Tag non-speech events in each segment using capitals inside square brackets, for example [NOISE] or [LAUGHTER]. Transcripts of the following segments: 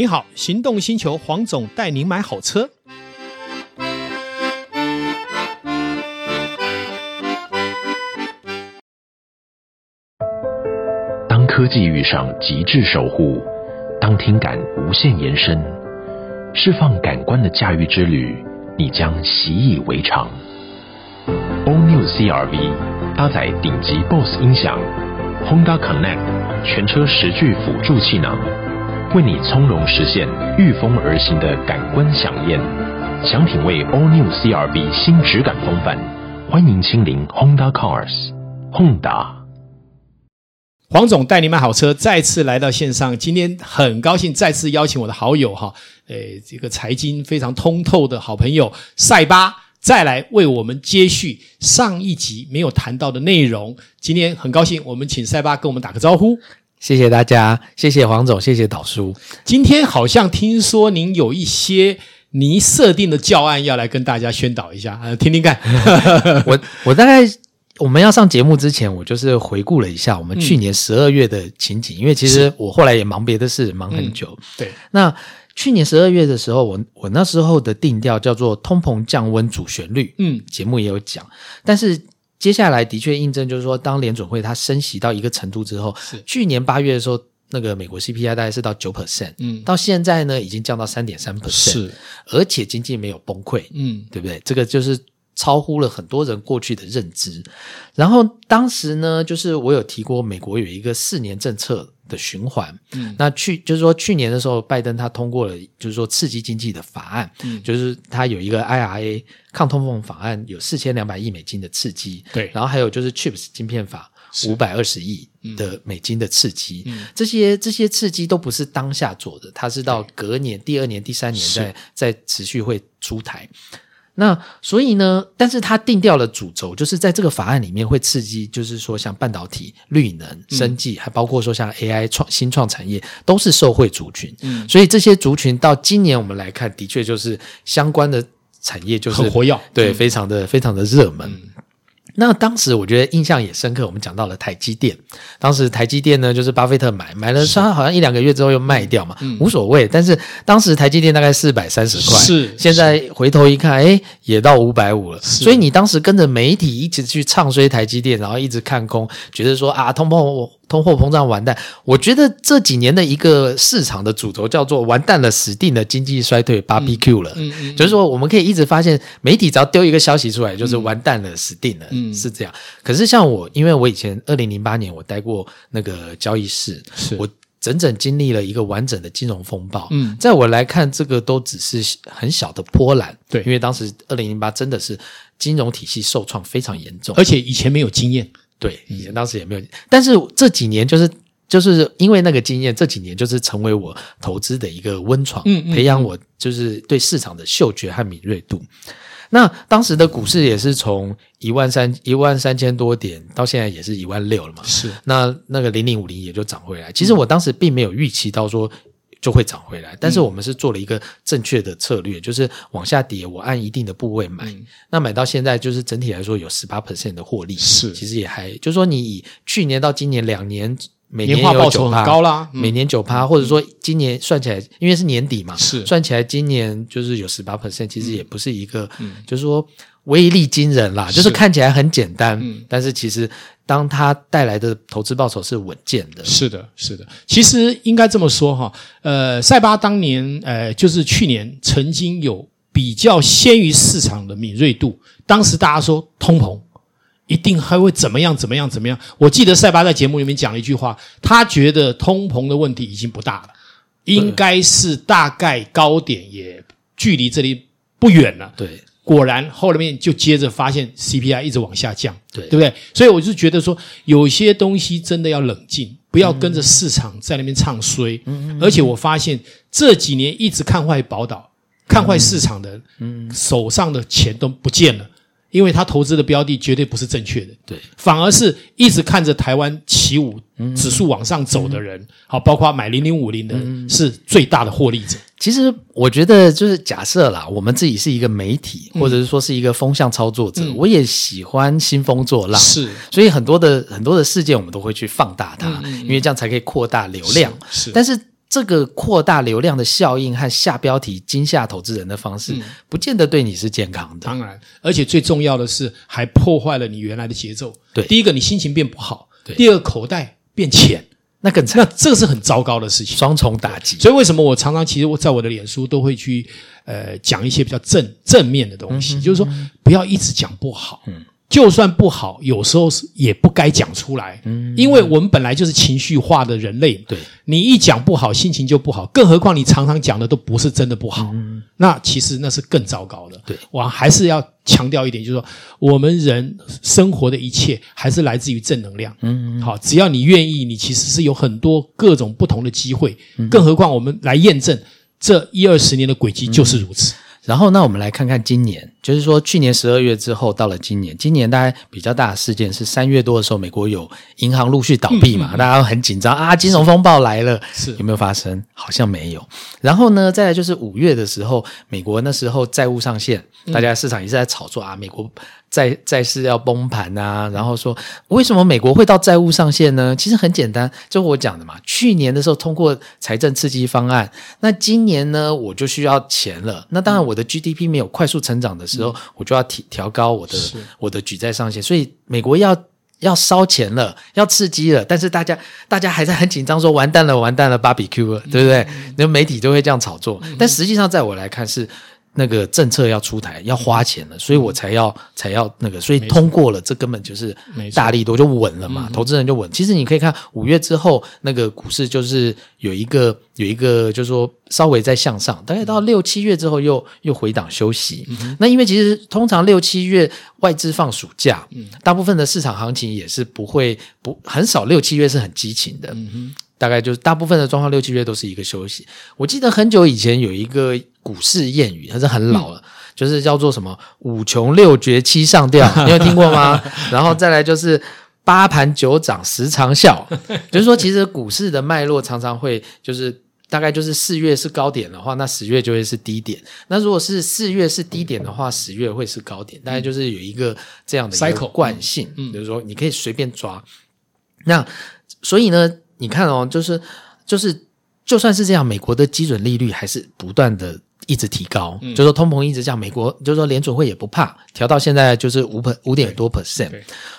你好，行动星球黄总带您买好车。当科技遇上极致守护，当听感无限延伸，释放感官的驾驭之旅，你将习以为常。All New CR-V 搭载顶级 BOSE 音响，Honda Connect 全车十具辅助气囊。为你从容实现御风而行的感官享宴，想品味 All New CR-V 新质感风范，欢迎亲临 Honda Cars Honda。黄总带你买好车，再次来到线上，今天很高兴再次邀请我的好友哈，诶，这个财经非常通透的好朋友塞巴，再来为我们接续上一集没有谈到的内容。今天很高兴，我们请塞巴跟我们打个招呼。谢谢大家，谢谢黄总，谢谢导叔。今天好像听说您有一些您设定的教案要来跟大家宣导一下，呃，听听看。[LAUGHS] 我我大概我们要上节目之前，我就是回顾了一下我们去年十二月的情景，嗯、因为其实我后来也忙别的事，忙很久。嗯、对，那去年十二月的时候，我我那时候的定调叫做“通膨降温主旋律”，嗯，节目也有讲，但是。接下来的确印证，就是说，当联准会它升息到一个程度之后，是去年八月的时候，那个美国 CPI 大概是到九 percent，嗯，到现在呢已经降到三点三 percent，是，而且经济没有崩溃，嗯，对不对？这个就是超乎了很多人过去的认知。然后当时呢，就是我有提过，美国有一个四年政策的循环，嗯，那去就是说去年的时候，拜登他通过了，就是说刺激经济的法案，嗯，就是他有一个 IRA 抗通膨法案，有四千两百亿美金的刺激，对，然后还有就是 Chips 晶片法五百二十亿的美金的刺激，嗯，这些这些刺激都不是当下做的，它是到隔年、第二年、第三年再再持续会出台。那所以呢，但是他定调了主轴，就是在这个法案里面会刺激，就是说像半导体、绿能、生技，嗯、还包括说像 AI 创新创产业，都是受惠族群。嗯，所以这些族群到今年我们来看，的确就是相关的产业就是很活跃，对，非常的非常的热门。嗯那当时我觉得印象也深刻，我们讲到了台积电。当时台积电呢，就是巴菲特买，买了他好像一两个月之后又卖掉嘛，嗯、无所谓。但是当时台积电大概四百三十块，是现在回头一看，哎，也到五百五了。所以你当时跟着媒体一直去唱衰台积电，然后一直看空，觉得说啊，通膨。通货膨胀完蛋，我觉得这几年的一个市场的主轴叫做“完蛋了，死定了，经济衰退，BBQ 了”。嗯嗯，就是说我们可以一直发现媒体只要丢一个消息出来，就是完蛋了，死定了，嗯，是这样。可是像我，因为我以前二零零八年我待过那个交易室，是我整整经历了一个完整的金融风暴。嗯，在我来看，这个都只是很小的波澜。对，因为当时二零零八真的是金融体系受创非常严重，而且以前没有经验。对，以前当时也没有，但是这几年就是就是因为那个经验，这几年就是成为我投资的一个温床，嗯，嗯，培养我就是对市场的嗅觉和敏锐度。那当时的股市也是从一万三一万三千多点到现在也是一万六了嘛，是。那那个零零五零也就涨回来。其实我当时并没有预期到说。就会涨回来，但是我们是做了一个正确的策略，嗯、就是往下跌，我按一定的部位买，嗯、那买到现在就是整体来说有十八 percent 的获利，是，其实也还，就是说你以去年到今年两年，每年有九趴高啦，每年九趴，嗯、或者说今年算起来，因为是年底嘛，是算起来今年就是有十八 percent，其实也不是一个，嗯、就是说威力惊人啦，是就是看起来很简单，嗯、但是其实。当它带来的投资报酬是稳健的，是的，是的。其实应该这么说哈，呃，塞巴当年，呃，就是去年曾经有比较先于市场的敏锐度。当时大家说通膨一定还会怎么样，怎么样，怎么样。我记得赛巴在节目里面讲了一句话，他觉得通膨的问题已经不大了，应该是大概高点也距离这里不远了。对。果然，后面就接着发现 CPI 一直往下降，对，对不对？所以我就觉得说，有些东西真的要冷静，不要跟着市场在那边唱衰。嗯，而且我发现这几年一直看坏宝岛、看坏市场的，嗯，手上的钱都不见了。因为他投资的标的绝对不是正确的，对，反而是一直看着台湾起舞指数往上走的人，好，包括买零零五零的，是最大的获利者。其实我觉得，就是假设啦，我们自己是一个媒体，或者是说是一个风向操作者，我也喜欢兴风作浪，是，所以很多的很多的事件我们都会去放大它，因为这样才可以扩大流量。是，但是。这个扩大流量的效应和下标题惊吓投资人的方式，不见得对你是健康的。当然，而且最重要的是，还破坏了你原来的节奏。对，第一个你心情变不好，对，第二个口袋变浅，那更惨。那这个是很糟糕的事情，双重打击。所以为什么我常常其实我在我的脸书都会去呃讲一些比较正正面的东西，嗯、就是说不要一直讲不好。嗯。就算不好，有时候是也不该讲出来，嗯，因为我们本来就是情绪化的人类，对，你一讲不好，心情就不好，更何况你常常讲的都不是真的不好，嗯，那其实那是更糟糕的，对，我还是要强调一点，就是说我们人生活的一切还是来自于正能量，嗯，好，只要你愿意，你其实是有很多各种不同的机会，更何况我们来验证这一二十年的轨迹就是如此。然后，那我们来看看今年，就是说去年十二月之后到了今年，今年大概比较大的事件是三月多的时候，美国有银行陆续倒闭嘛，嗯嗯、大家都很紧张啊，金融风暴来了，是有没有发生？好像没有。然后呢，再来就是五月的时候，美国那时候债务上限，大家市场也是在炒作啊，美国。债债市要崩盘啊，然后说为什么美国会到债务上限呢？其实很简单，就我讲的嘛。去年的时候通过财政刺激方案，那今年呢我就需要钱了。那当然我的 GDP 没有快速成长的时候，嗯、我就要提调高我的我的举债上限。所以美国要要烧钱了，要刺激了。但是大家大家还在很紧张，说完蛋了，完蛋了，Barbecue 了，对不对？那、嗯、媒体都会这样炒作。嗯、但实际上，在我来看是。那个政策要出台，要花钱了，所以我才要、嗯、才要那个，所以通过了，这根本就是大力多就稳了嘛，投资人就稳。其实你可以看五月之后，那个股市就是有一个有一个，就是说稍微在向上，大概到六七月之后又又回档休息。嗯、那因为其实通常六七月外资放暑假，嗯、大部分的市场行情也是不会不很少，六七月是很激情的。嗯大概就是大部分的状况，六七月都是一个休息。我记得很久以前有一个股市谚语，它是很老了，嗯、就是叫做什么“五穷六绝七上吊”，[LAUGHS] 你有听过吗？然后再来就是“八盘九涨十长啸”，[LAUGHS] 就是说其实股市的脉络常常会就是大概就是四月是高点的话，那十月就会是低点；那如果是四月是低点的话，十月会是高点。大概就是有一个这样的一个惯性，嗯，就是说你可以随便抓。那所以呢？你看哦，就是就是，就算是这样，美国的基准利率还是不断的一直提高，嗯、就是说通膨一直降，美国就是说联准会也不怕，调到现在就是五五点多 percent，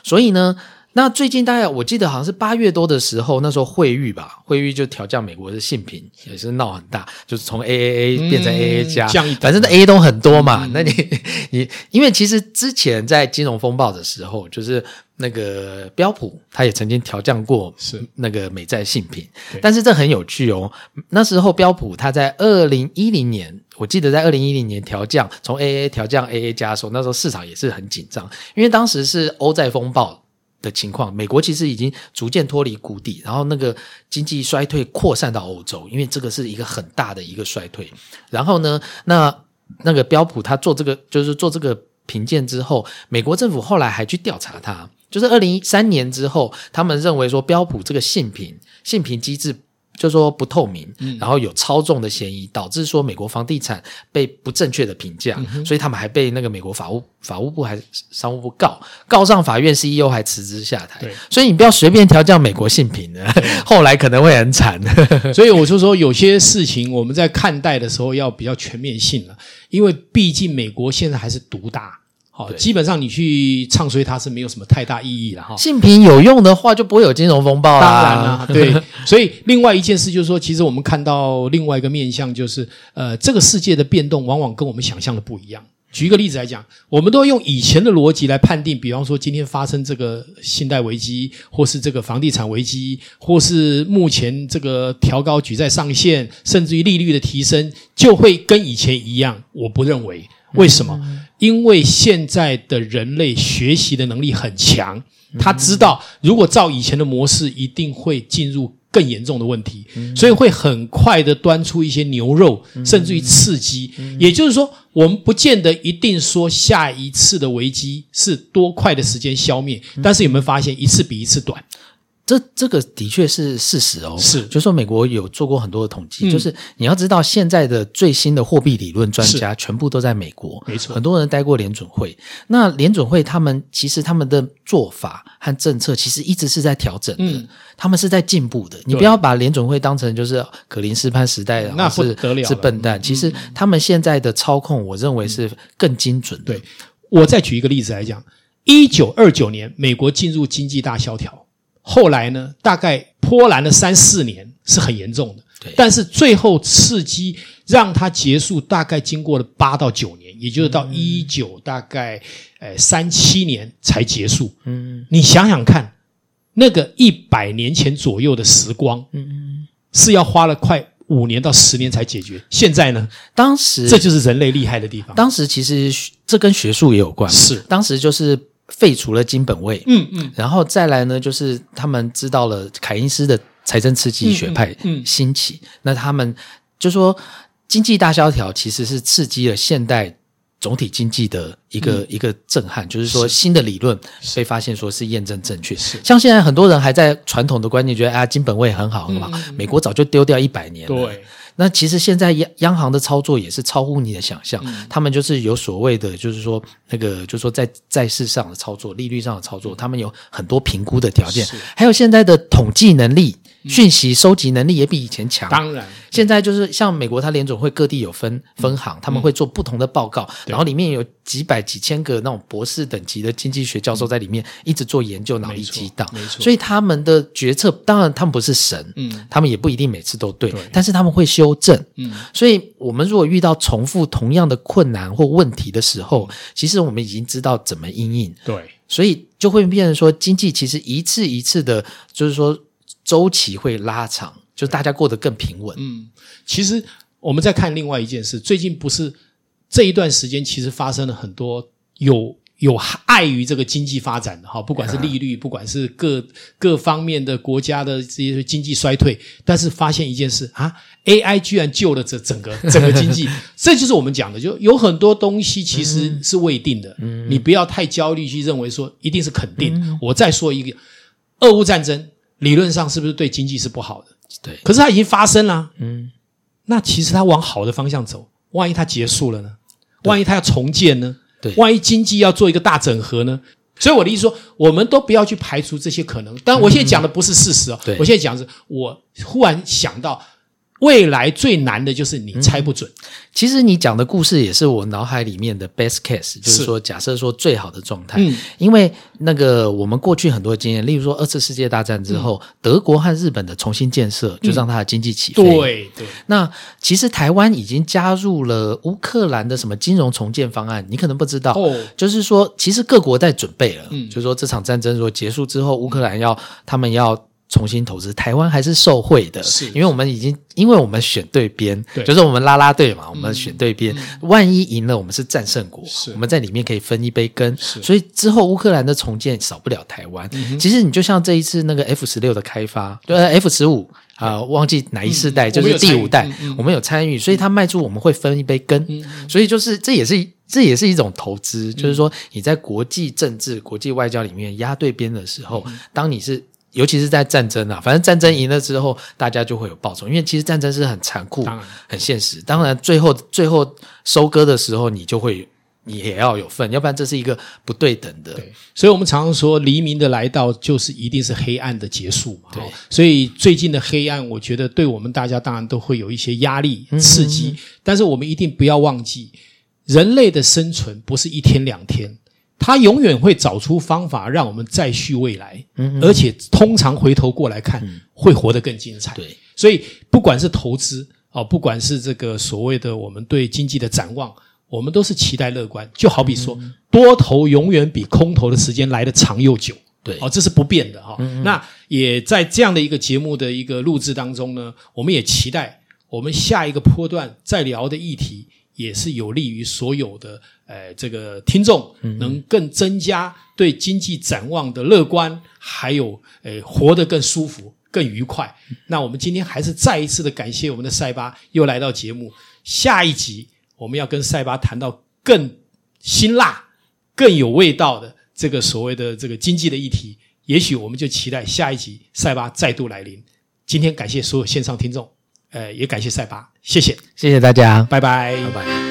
所以呢。那最近大概我记得好像是八月多的时候，那时候惠誉吧，惠誉就调降美国的信评，也是闹很大，就是从 AAA 变成 AA 加，嗯，反正 A 都很多嘛。嗯、那你 [LAUGHS] 你因为其实之前在金融风暴的时候，就是那个标普，他也曾经调降过是那个美债信评，但是这很有趣哦。那时候标普他在二零一零年，我记得在二零一零年调降从 AAA 调降 AA 加的时候，那时候市场也是很紧张，因为当时是欧债风暴。的情况，美国其实已经逐渐脱离谷底，然后那个经济衰退扩散到欧洲，因为这个是一个很大的一个衰退。然后呢，那那个标普他做这个就是做这个评鉴之后，美国政府后来还去调查他，就是二零一三年之后，他们认为说标普这个信评信评机制。就说不透明，然后有操纵的嫌疑，导致说美国房地产被不正确的评价，嗯、所以他们还被那个美国法务法务部还是商务部告告上法院，CEO 还辞职下台。所以你不要随便调教美国信评的，对 [LAUGHS] 后来可能会很惨。[LAUGHS] 所以我就说，有些事情我们在看待的时候要比较全面性了，因为毕竟美国现在还是独大。好，对基本上你去唱衰它是没有什么太大意义的哈。信评有用的话，就不会有金融风暴啦。当然啦，[LAUGHS] 对。所以另外一件事就是说，其实我们看到另外一个面向，就是呃，这个世界的变动往往跟我们想象的不一样。举一个例子来讲，我们都用以前的逻辑来判定，比方说今天发生这个信贷危机，或是这个房地产危机，或是目前这个调高举债上限，甚至于利率的提升，就会跟以前一样。我不认为。为什么？因为现在的人类学习的能力很强，他知道如果照以前的模式，一定会进入更严重的问题，所以会很快的端出一些牛肉，甚至于刺激。也就是说，我们不见得一定说下一次的危机是多快的时间消灭，但是有没有发现一次比一次短？这这个的确是事实哦。是，就是说美国有做过很多的统计，嗯、就是你要知道现在的最新的货币理论专家全部都在美国，没错，很多人待过联准会。那联准会他们其实他们的做法和政策其实一直是在调整的，嗯、他们是在进步的。你不要把联准会当成就是可林斯潘时代的，那不得了，是笨蛋。其实他们现在的操控，我认为是更精准的。对，我再举一个例子来讲。一九二九年，美国进入经济大萧条，后来呢，大概波兰的三四年，是很严重的。对，但是最后刺激让它结束，大概经过了八到九年，也就是到一九大概呃三七年才结束。嗯，你想想看，那个一百年前左右的时光，嗯嗯，是要花了快五年到十年才解决。现在呢，当时这就是人类厉害的地方。当时其实这跟学术也有关，是当时就是。废除了金本位，嗯嗯，然后再来呢，就是他们知道了凯恩斯的财政刺激学派兴起，嗯。嗯嗯、那他们就说经济大萧条其实是刺激了现代总体经济的一个、嗯、一个震撼，就是说新的理论被发现说是验证正确。是。像现在很多人还在传统的观念觉得啊金本位很好很好，美国早就丢掉一百年了。对。那其实现在央央行的操作也是超乎你的想象，嗯、他们就是有所谓的，就是说那个，就是说在债市上的操作、利率上的操作，他们有很多评估的条件，还有现在的统计能力。讯息收集能力也比以前强。当然，现在就是像美国，它联总会各地有分分行，他们会做不同的报告，然后里面有几百几千个那种博士等级的经济学教授在里面一直做研究，脑力激荡。没错，所以他们的决策，当然他们不是神，嗯，他们也不一定每次都对，但是他们会修正。嗯，所以我们如果遇到重复同样的困难或问题的时候，其实我们已经知道怎么应应。对，所以就会变成说，经济其实一次一次的，就是说。周期会拉长，就大家过得更平稳。嗯，其实我们再看另外一件事，最近不是这一段时间，其实发生了很多有有碍于这个经济发展的哈，不管是利率，不管是各各方面的国家的这些经济衰退，但是发现一件事啊，AI 居然救了这整个 [LAUGHS] 整个经济，这就是我们讲的，就有很多东西其实是未定的，嗯，你不要太焦虑去认为说一定是肯定。嗯，我再说一个，俄乌战争。理论上是不是对经济是不好的？对，可是它已经发生了。嗯，那其实它往好的方向走，万一它结束了呢？万一它要重建呢？对，万一经济要做一个大整合呢？所以我的意思说，我们都不要去排除这些可能。但我现在讲的不是事实哦，对，我现在讲的是我忽然想到。未来最难的就是你猜不准。嗯、其实你讲的故事也是我脑海里面的 best case，就是说假设说最好的状态。嗯，因为那个我们过去很多经验，例如说二次世界大战之后，嗯、德国和日本的重新建设，就让它的经济起飞。对、嗯、对。对那其实台湾已经加入了乌克兰的什么金融重建方案，你可能不知道。哦。就是说，其实各国在准备了。嗯。就是说这场战争如果结束之后，乌克兰要他们要。重新投资，台湾还是受惠的，是因为我们已经，因为我们选对边，对，就是我们拉拉队嘛，我们选对边，嗯、万一赢了，我们是战胜国，我们在里面可以分一杯羹，所以之后乌克兰的重建少不了台湾。嗯、其实你就像这一次那个 F 十六的开发，对，F 十五啊，忘记哪一世代，嗯、就是第五代，我们，我们有参与，所以他卖出我们会分一杯羹，嗯、所以就是这也是这也是一种投资，嗯、就是说你在国际政治、国际外交里面压对边的时候，嗯、当你是。尤其是在战争啊，反正战争赢了之后，大家就会有报酬，因为其实战争是很残酷、很现实。当然，最后最后收割的时候，你就会你也要有份，要不然这是一个不对等的。对，所以我们常常说，黎明的来到就是一定是黑暗的结束嘛。对，所以最近的黑暗，我觉得对我们大家当然都会有一些压力、刺激，但是我们一定不要忘记，人类的生存不是一天两天。他永远会找出方法让我们再续未来，而且通常回头过来看，嗯、会活得更精彩。对，所以不管是投资啊，不管是这个所谓的我们对经济的展望，我们都是期待乐观。就好比说，多头永远比空头的时间来得长又久。对，哦，这是不变的哈。那也在这样的一个节目的一个录制当中呢，我们也期待我们下一个波段再聊的议题。也是有利于所有的呃这个听众能更增加对经济展望的乐观，还有呃活得更舒服、更愉快。那我们今天还是再一次的感谢我们的赛巴又来到节目。下一集我们要跟赛巴谈到更辛辣、更有味道的这个所谓的这个经济的议题。也许我们就期待下一集塞巴再度来临。今天感谢所有线上听众，呃，也感谢塞巴，谢谢，谢谢大家，拜拜，拜拜。